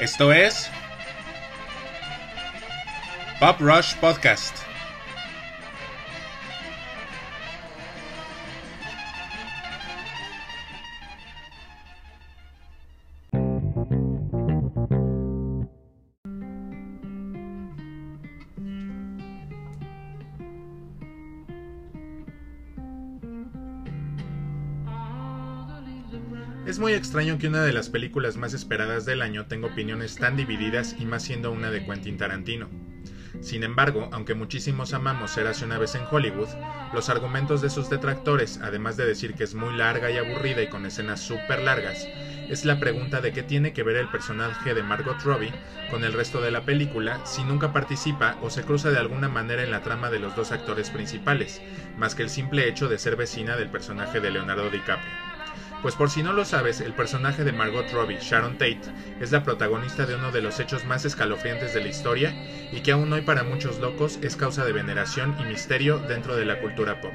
Esto es Pop Rush Podcast. Es muy extraño que una de las películas más esperadas del año tenga opiniones tan divididas y más siendo una de Quentin Tarantino. Sin embargo, aunque muchísimos amamos hace una vez en Hollywood, los argumentos de sus detractores, además de decir que es muy larga y aburrida y con escenas súper largas, es la pregunta de qué tiene que ver el personaje de Margot Robbie con el resto de la película si nunca participa o se cruza de alguna manera en la trama de los dos actores principales, más que el simple hecho de ser vecina del personaje de Leonardo DiCaprio. Pues por si no lo sabes, el personaje de Margot Robbie, Sharon Tate, es la protagonista de uno de los hechos más escalofriantes de la historia y que aún hoy para muchos locos es causa de veneración y misterio dentro de la cultura pop.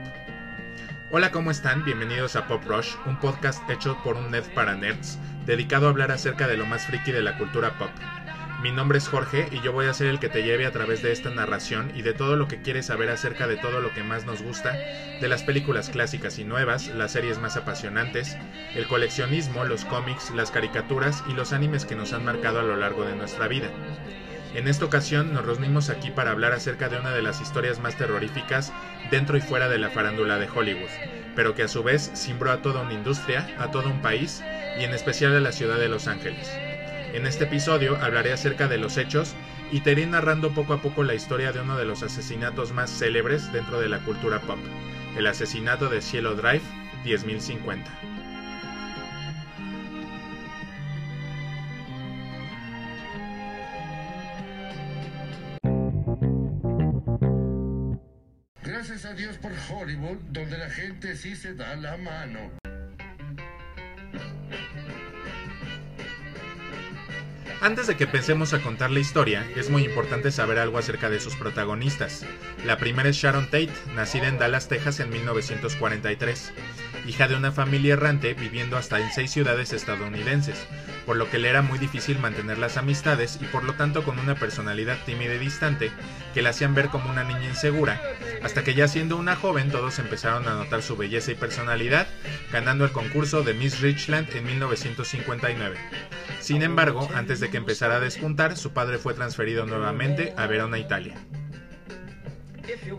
Hola, ¿cómo están? Bienvenidos a Pop Rush, un podcast hecho por un nerd para nerds, dedicado a hablar acerca de lo más friki de la cultura pop. Mi nombre es Jorge y yo voy a ser el que te lleve a través de esta narración y de todo lo que quieres saber acerca de todo lo que más nos gusta, de las películas clásicas y nuevas, las series más apasionantes, el coleccionismo, los cómics, las caricaturas y los animes que nos han marcado a lo largo de nuestra vida. En esta ocasión nos reunimos aquí para hablar acerca de una de las historias más terroríficas dentro y fuera de la farándula de Hollywood, pero que a su vez cimbró a toda una industria, a todo un país y en especial a la ciudad de Los Ángeles. En este episodio hablaré acerca de los hechos y te iré narrando poco a poco la historia de uno de los asesinatos más célebres dentro de la cultura pop, el asesinato de Cielo Drive 10050. Gracias a Dios por Hollywood, donde la gente sí se da la mano. Antes de que pensemos a contar la historia, es muy importante saber algo acerca de sus protagonistas. La primera es Sharon Tate, nacida en Dallas, Texas en 1943, hija de una familia errante viviendo hasta en seis ciudades estadounidenses, por lo que le era muy difícil mantener las amistades y por lo tanto con una personalidad tímida y distante que la hacían ver como una niña insegura, hasta que ya siendo una joven todos empezaron a notar su belleza y personalidad, ganando el concurso de Miss Richland en 1959. Sin embargo, antes de que empezara a despuntar, su padre fue transferido nuevamente a Verona, Italia.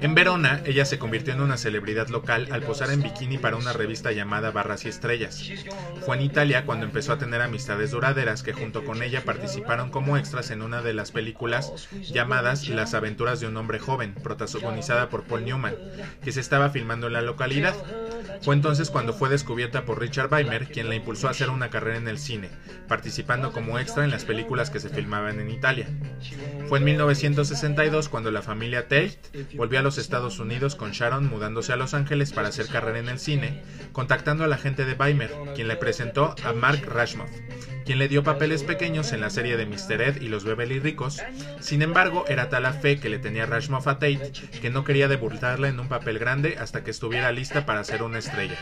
En Verona, ella se convirtió en una celebridad local al posar en bikini para una revista llamada Barras y Estrellas. Fue en Italia cuando empezó a tener amistades duraderas que junto con ella participaron como extras en una de las películas llamadas Las aventuras de un hombre joven, protagonizada por Paul Newman, que se estaba filmando en la localidad. Fue entonces cuando fue descubierta por Richard Weimer, quien la impulsó a hacer una carrera en el cine, participando como extra en las películas que se filmaban en Italia. Fue en 1962 cuando la familia Tate volvió a los Estados Unidos con Sharon mudándose a Los Ángeles para hacer carrera en el cine, contactando a la gente de Weimer, quien le presentó a Mark Rashmoff, quien le dio papeles pequeños en la serie de Mr. Ed y los Beverly Ricos. Sin embargo, era tal la fe que le tenía Rashmoff a Tate que no quería debutarla en un papel grande hasta que estuviera lista para ser una estrella.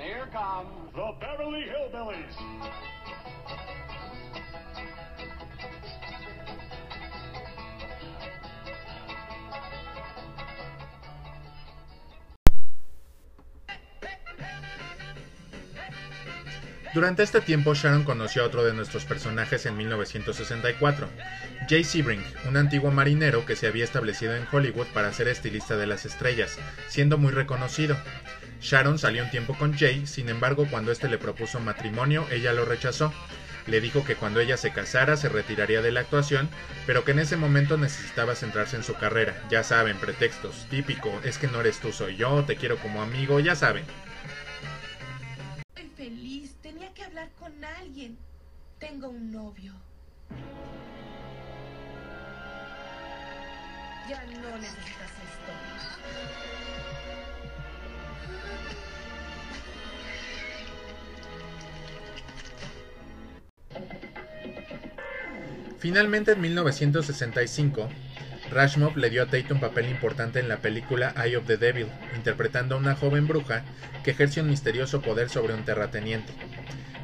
And here come the Beverly Hillbillies. Durante este tiempo, Sharon conoció a otro de nuestros personajes en 1964, Jay Sebring, un antiguo marinero que se había establecido en Hollywood para ser estilista de las estrellas, siendo muy reconocido. Sharon salió un tiempo con Jay, sin embargo, cuando este le propuso matrimonio, ella lo rechazó. Le dijo que cuando ella se casara se retiraría de la actuación, pero que en ese momento necesitaba centrarse en su carrera. Ya saben, pretextos, típico, es que no eres tú, soy yo, te quiero como amigo, ya saben. Estoy feliz. Tenía que hablar con alguien. Tengo un novio. Ya no necesitas esto. Finalmente, en 1965, Rashmov le dio a Tate un papel importante en la película Eye of the Devil, interpretando a una joven bruja que ejerce un misterioso poder sobre un terrateniente.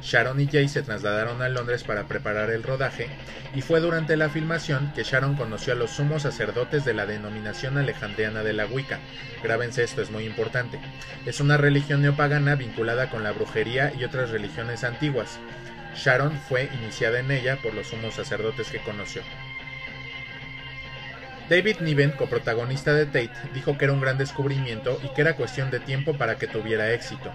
Sharon y Jay se trasladaron a Londres para preparar el rodaje, y fue durante la filmación que Sharon conoció a los sumos sacerdotes de la denominación alejandriana de la Wicca. Grábense esto, es muy importante. Es una religión neopagana vinculada con la brujería y otras religiones antiguas. Sharon fue iniciada en ella por los sumos sacerdotes que conoció. David Niven, coprotagonista de Tate, dijo que era un gran descubrimiento y que era cuestión de tiempo para que tuviera éxito.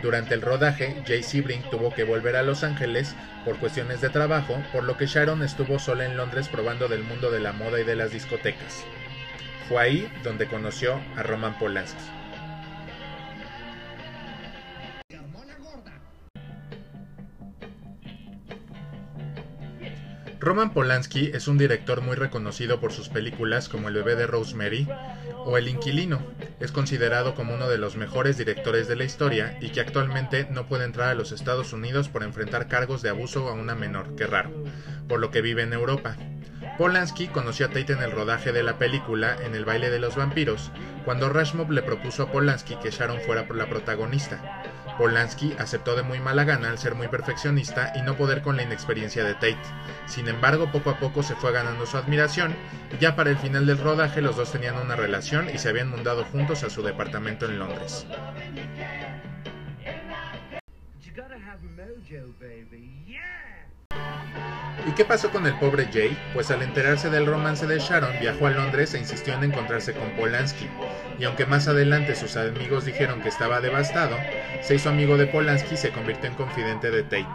Durante el rodaje, Jay Sebring tuvo que volver a Los Ángeles por cuestiones de trabajo, por lo que Sharon estuvo sola en Londres probando del mundo de la moda y de las discotecas. Fue ahí donde conoció a Roman Polanski. Roman Polanski es un director muy reconocido por sus películas como El bebé de Rosemary o El inquilino. Es considerado como uno de los mejores directores de la historia y que actualmente no puede entrar a los Estados Unidos por enfrentar cargos de abuso a una menor, que raro, por lo que vive en Europa. Polanski conoció a Tate en el rodaje de la película En el baile de los vampiros, cuando Rashmov le propuso a Polanski que Sharon fuera la protagonista. Polanski aceptó de muy mala gana al ser muy perfeccionista y no poder con la inexperiencia de Tate. Sin embargo, poco a poco se fue ganando su admiración y ya para el final del rodaje los dos tenían una relación y se habían mudado juntos a su departamento en Londres. ¿Y qué pasó con el pobre Jay? Pues al enterarse del romance de Sharon viajó a Londres e insistió en encontrarse con Polanski. Y aunque más adelante sus amigos dijeron que estaba devastado, se hizo amigo de Polanski y se convirtió en confidente de Tate.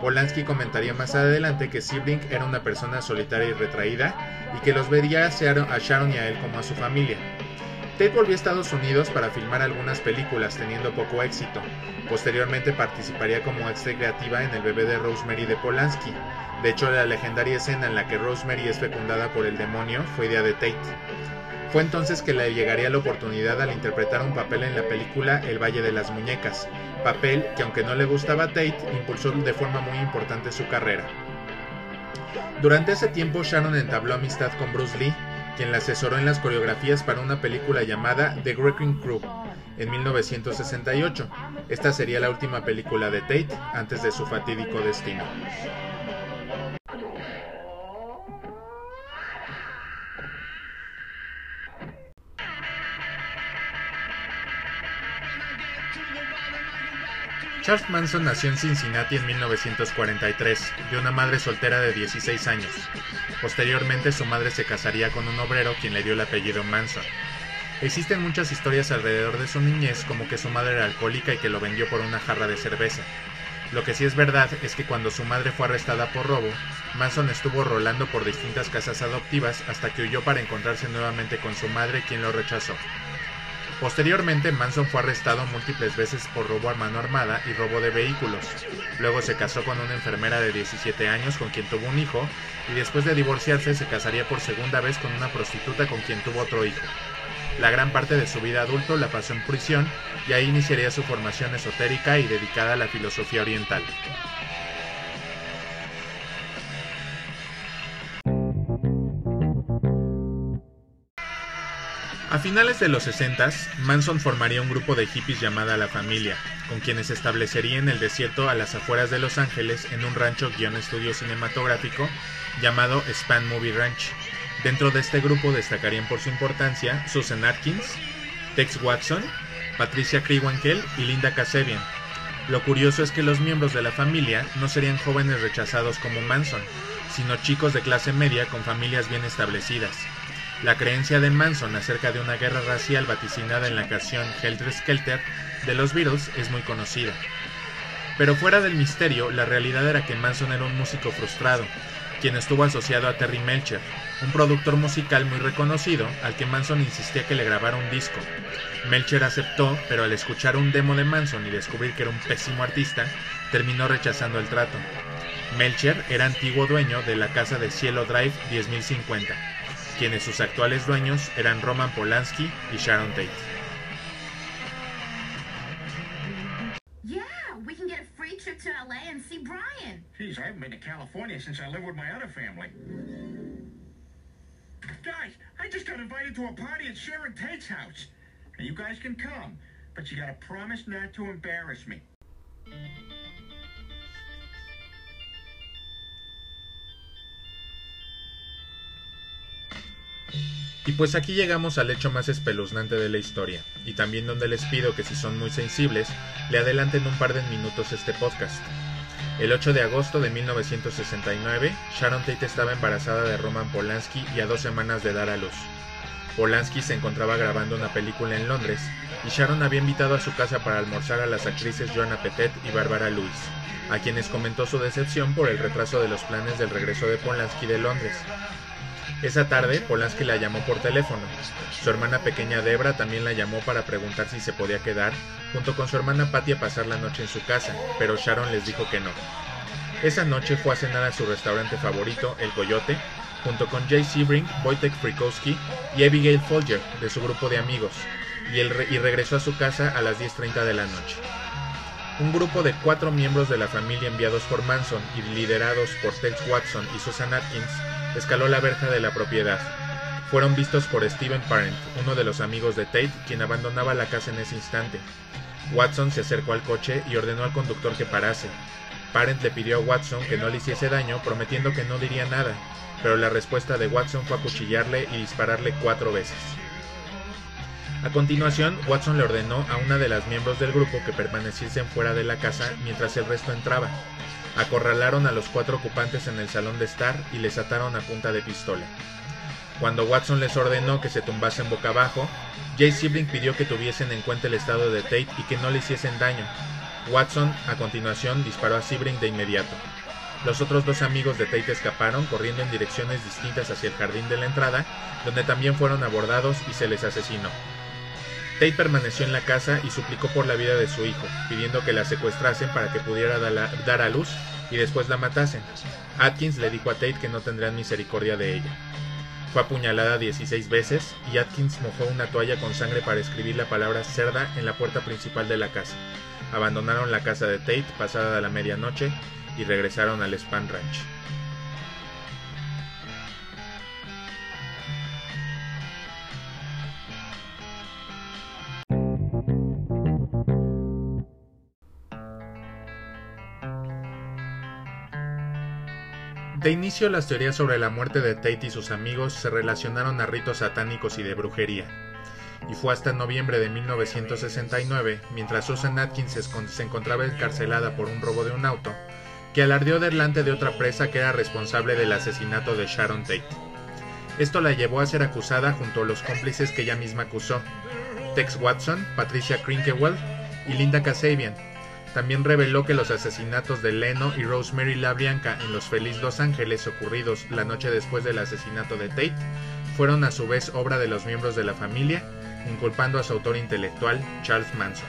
Polanski comentaría más adelante que Sebring era una persona solitaria y retraída y que los vería a Sharon y a él como a su familia. Tate volvió a Estados Unidos para filmar algunas películas, teniendo poco éxito. Posteriormente participaría como extra creativa en El bebé de Rosemary de Polanski. De hecho, la legendaria escena en la que Rosemary es fecundada por el demonio fue idea de Tate. Fue entonces que le llegaría la oportunidad al interpretar un papel en la película El Valle de las Muñecas, papel que aunque no le gustaba a Tate, impulsó de forma muy importante su carrera. Durante ese tiempo Sharon entabló amistad con Bruce Lee, quien la asesoró en las coreografías para una película llamada The Wrecking Crew en 1968. Esta sería la última película de Tate antes de su fatídico destino. Charles Manson nació en Cincinnati en 1943, de una madre soltera de 16 años. Posteriormente su madre se casaría con un obrero quien le dio el apellido Manson. Existen muchas historias alrededor de su niñez como que su madre era alcohólica y que lo vendió por una jarra de cerveza. Lo que sí es verdad es que cuando su madre fue arrestada por robo, Manson estuvo rolando por distintas casas adoptivas hasta que huyó para encontrarse nuevamente con su madre quien lo rechazó. Posteriormente, Manson fue arrestado múltiples veces por robo a mano armada y robo de vehículos. Luego se casó con una enfermera de 17 años con quien tuvo un hijo y después de divorciarse se casaría por segunda vez con una prostituta con quien tuvo otro hijo. La gran parte de su vida adulto la pasó en prisión y ahí iniciaría su formación esotérica y dedicada a la filosofía oriental. A finales de los 60, Manson formaría un grupo de hippies llamada La Familia, con quienes establecería en el desierto a las afueras de Los Ángeles en un rancho guion estudio cinematográfico llamado Span Movie Ranch. Dentro de este grupo destacarían por su importancia Susan Atkins, Tex Watson, Patricia Kriwankel y Linda Kasabian. Lo curioso es que los miembros de la familia no serían jóvenes rechazados como Manson, sino chicos de clase media con familias bien establecidas. La creencia de Manson acerca de una guerra racial vaticinada en la canción Helter Skelter de los Beatles es muy conocida. Pero fuera del misterio, la realidad era que Manson era un músico frustrado, quien estuvo asociado a Terry Melcher, un productor musical muy reconocido al que Manson insistía que le grabara un disco. Melcher aceptó, pero al escuchar un demo de Manson y descubrir que era un pésimo artista, terminó rechazando el trato. Melcher era antiguo dueño de la casa de Cielo Drive 10050 quienes sus actuales dueños eran Roman Polanski y Sharon Tate. Yeah, we can get a free trip to LA and see Brian. Geez, I haven't been to California since I lived with my other family. Guys, I just got invited to a party at Sharon Tate's house. And you guys can come, but you gotta promise not to embarrass me. Y pues aquí llegamos al hecho más espeluznante de la historia, y también donde les pido que si son muy sensibles, le adelanten un par de minutos este podcast. El 8 de agosto de 1969, Sharon Tate estaba embarazada de Roman Polanski y a dos semanas de dar a luz. Polanski se encontraba grabando una película en Londres, y Sharon había invitado a su casa para almorzar a las actrices Joanna Petet y Barbara Lewis, a quienes comentó su decepción por el retraso de los planes del regreso de Polanski de Londres. Esa tarde, Polanski la llamó por teléfono. Su hermana pequeña Debra también la llamó para preguntar si se podía quedar, junto con su hermana Patty a pasar la noche en su casa, pero Sharon les dijo que no. Esa noche fue a cenar a su restaurante favorito, El Coyote, junto con Jay Sebring, Wojtek Frikowski y Abigail Folger, de su grupo de amigos, y, y regresó a su casa a las 10.30 de la noche. Un grupo de cuatro miembros de la familia enviados por Manson y liderados por Tex Watson y Susan Atkins escaló la verja de la propiedad. Fueron vistos por Steven Parent, uno de los amigos de Tate, quien abandonaba la casa en ese instante. Watson se acercó al coche y ordenó al conductor que parase. Parent le pidió a Watson que no le hiciese daño, prometiendo que no diría nada, pero la respuesta de Watson fue acuchillarle y dispararle cuatro veces. A continuación, Watson le ordenó a una de las miembros del grupo que permaneciesen fuera de la casa mientras el resto entraba. Acorralaron a los cuatro ocupantes en el salón de estar y les ataron a punta de pistola. Cuando Watson les ordenó que se tumbasen boca abajo, Jay Sibling pidió que tuviesen en cuenta el estado de Tate y que no le hiciesen daño. Watson, a continuación, disparó a Sebring de inmediato. Los otros dos amigos de Tate escaparon corriendo en direcciones distintas hacia el jardín de la entrada, donde también fueron abordados y se les asesinó. Tate permaneció en la casa y suplicó por la vida de su hijo, pidiendo que la secuestrasen para que pudiera dar a luz y después la matasen. Atkins le dijo a Tate que no tendrían misericordia de ella. Fue apuñalada 16 veces y Atkins mojó una toalla con sangre para escribir la palabra cerda en la puerta principal de la casa. Abandonaron la casa de Tate pasada la medianoche y regresaron al Span Ranch. De inicio, las teorías sobre la muerte de Tate y sus amigos se relacionaron a ritos satánicos y de brujería. Y fue hasta noviembre de 1969, mientras Susan Atkins se encontraba encarcelada por un robo de un auto, que alardeó delante de otra presa que era responsable del asesinato de Sharon Tate. Esto la llevó a ser acusada junto a los cómplices que ella misma acusó, Tex Watson, Patricia Crinkewell y Linda Kasabian, también reveló que los asesinatos de Leno y Rosemary LaBrianca en los Feliz Los Ángeles ocurridos la noche después del asesinato de Tate fueron a su vez obra de los miembros de la familia, inculpando a su autor intelectual, Charles Manson.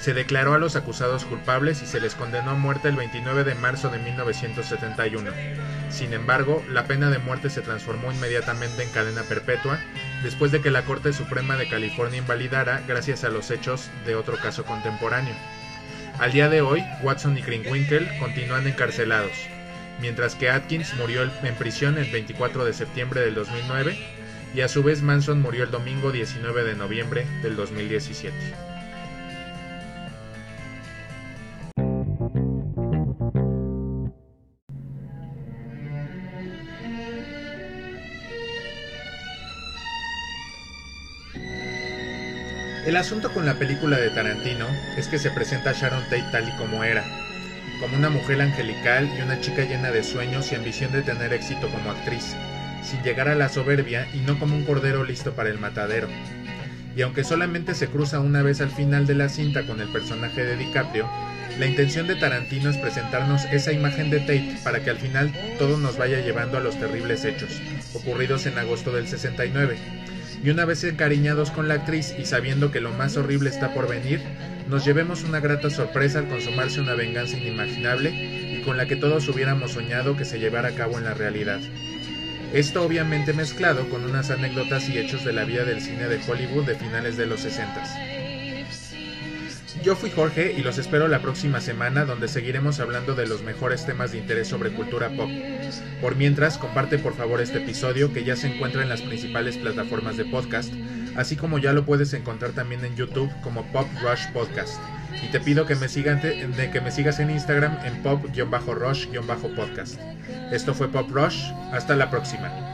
Se declaró a los acusados culpables y se les condenó a muerte el 29 de marzo de 1971. Sin embargo, la pena de muerte se transformó inmediatamente en cadena perpetua después de que la Corte Suprema de California invalidara gracias a los hechos de otro caso contemporáneo. Al día de hoy, Watson y Kringwinkel continúan encarcelados, mientras que Atkins murió en prisión el 24 de septiembre del 2009 y a su vez Manson murió el domingo 19 de noviembre del 2017. El asunto con la película de Tarantino es que se presenta a Sharon Tate tal y como era, como una mujer angelical y una chica llena de sueños y ambición de tener éxito como actriz, sin llegar a la soberbia y no como un cordero listo para el matadero. Y aunque solamente se cruza una vez al final de la cinta con el personaje de DiCaprio, la intención de Tarantino es presentarnos esa imagen de Tate para que al final todo nos vaya llevando a los terribles hechos, ocurridos en agosto del 69. Y una vez encariñados con la actriz y sabiendo que lo más horrible está por venir, nos llevemos una grata sorpresa al consumarse una venganza inimaginable y con la que todos hubiéramos soñado que se llevara a cabo en la realidad. Esto obviamente mezclado con unas anécdotas y hechos de la vida del cine de Hollywood de finales de los 60. Yo fui Jorge y los espero la próxima semana donde seguiremos hablando de los mejores temas de interés sobre cultura pop. Por mientras, comparte por favor este episodio que ya se encuentra en las principales plataformas de podcast, así como ya lo puedes encontrar también en YouTube como Pop Rush Podcast. Y te pido que me, sigas en Instagram en pop-rush-podcast. Esto fue Pop Rush, hasta la próxima.